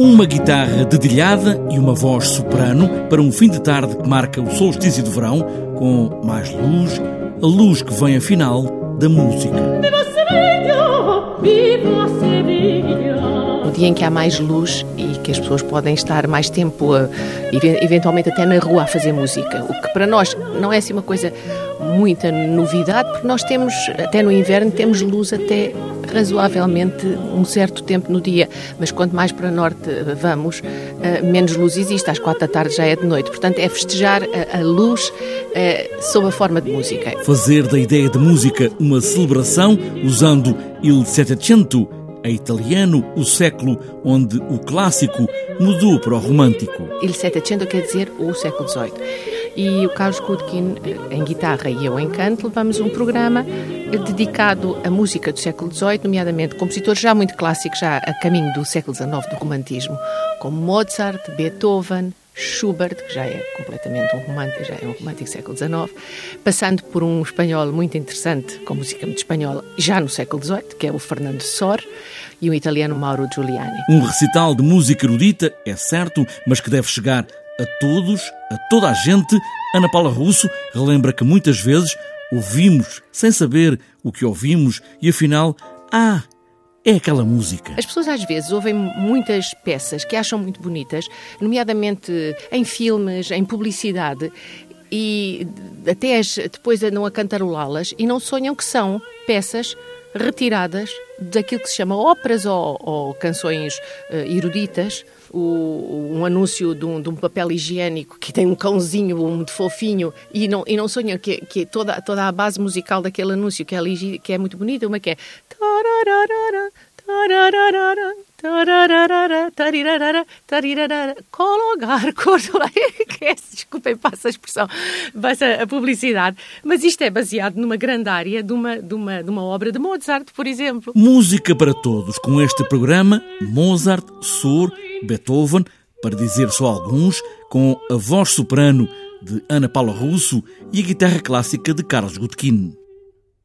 Uma guitarra dedilhada e uma voz soprano para um fim de tarde que marca o solstício de verão, com mais luz, a luz que vem afinal da música. No dia em que há mais luz e que as pessoas podem estar mais tempo, a, eventualmente até na rua, a fazer música, o que para nós não é assim uma coisa muita novidade, porque nós temos, até no inverno, temos luz até razoavelmente um certo tempo no dia, mas quanto mais para norte vamos, eh, menos luz existe. Às quatro da tarde já é de noite. Portanto, é festejar a, luz eh, sob a forma de música. Fazer da ideia de música uma celebração usando il Settecento, a italiano, o século onde o clássico mudou para o romântico. Il Settecento quer dizer o século XVIII. E o Carlos Kudkin, eh, em guitarra, e eu em canto, levamos um programa dedicado à música do século XVIII, nomeadamente compositores já muito clássicos, já a caminho do século XIX, do romantismo, como Mozart, Beethoven, Schubert, que já é completamente um romântico, já é um romântico século XIX, passando por um espanhol muito interessante, com música muito espanhola, já no século XVIII, que é o Fernando Sor, e o italiano Mauro Giuliani. Um recital de música erudita, é certo, mas que deve chegar a todos, a toda a gente. Ana Paula Russo relembra que muitas vezes ouvimos sem saber o que ouvimos e afinal, ah, é aquela música. As pessoas às vezes ouvem muitas peças que acham muito bonitas, nomeadamente em filmes, em publicidade, e até depois andam a cantarolá-las e não sonham que são peças retiradas daquilo que se chama óperas ou, ou canções uh, eruditas. O, um anúncio de um, de um, papel higiênico que tem um cãozinho muito fofinho e não, e não sonham que, que toda, toda a base musical daquele anúncio que é, que é muito bonita, uma que é Colocar cordolar. Desculpem, passa a expressão, passa a publicidade. Mas isto é baseado numa grande área de uma, de, uma, de uma obra de Mozart, por exemplo. Música para todos. Com este programa, Mozart, Sur, Beethoven, para dizer só alguns, com a voz soprano de Ana Paula Russo e a guitarra clássica de Carlos Gutkin.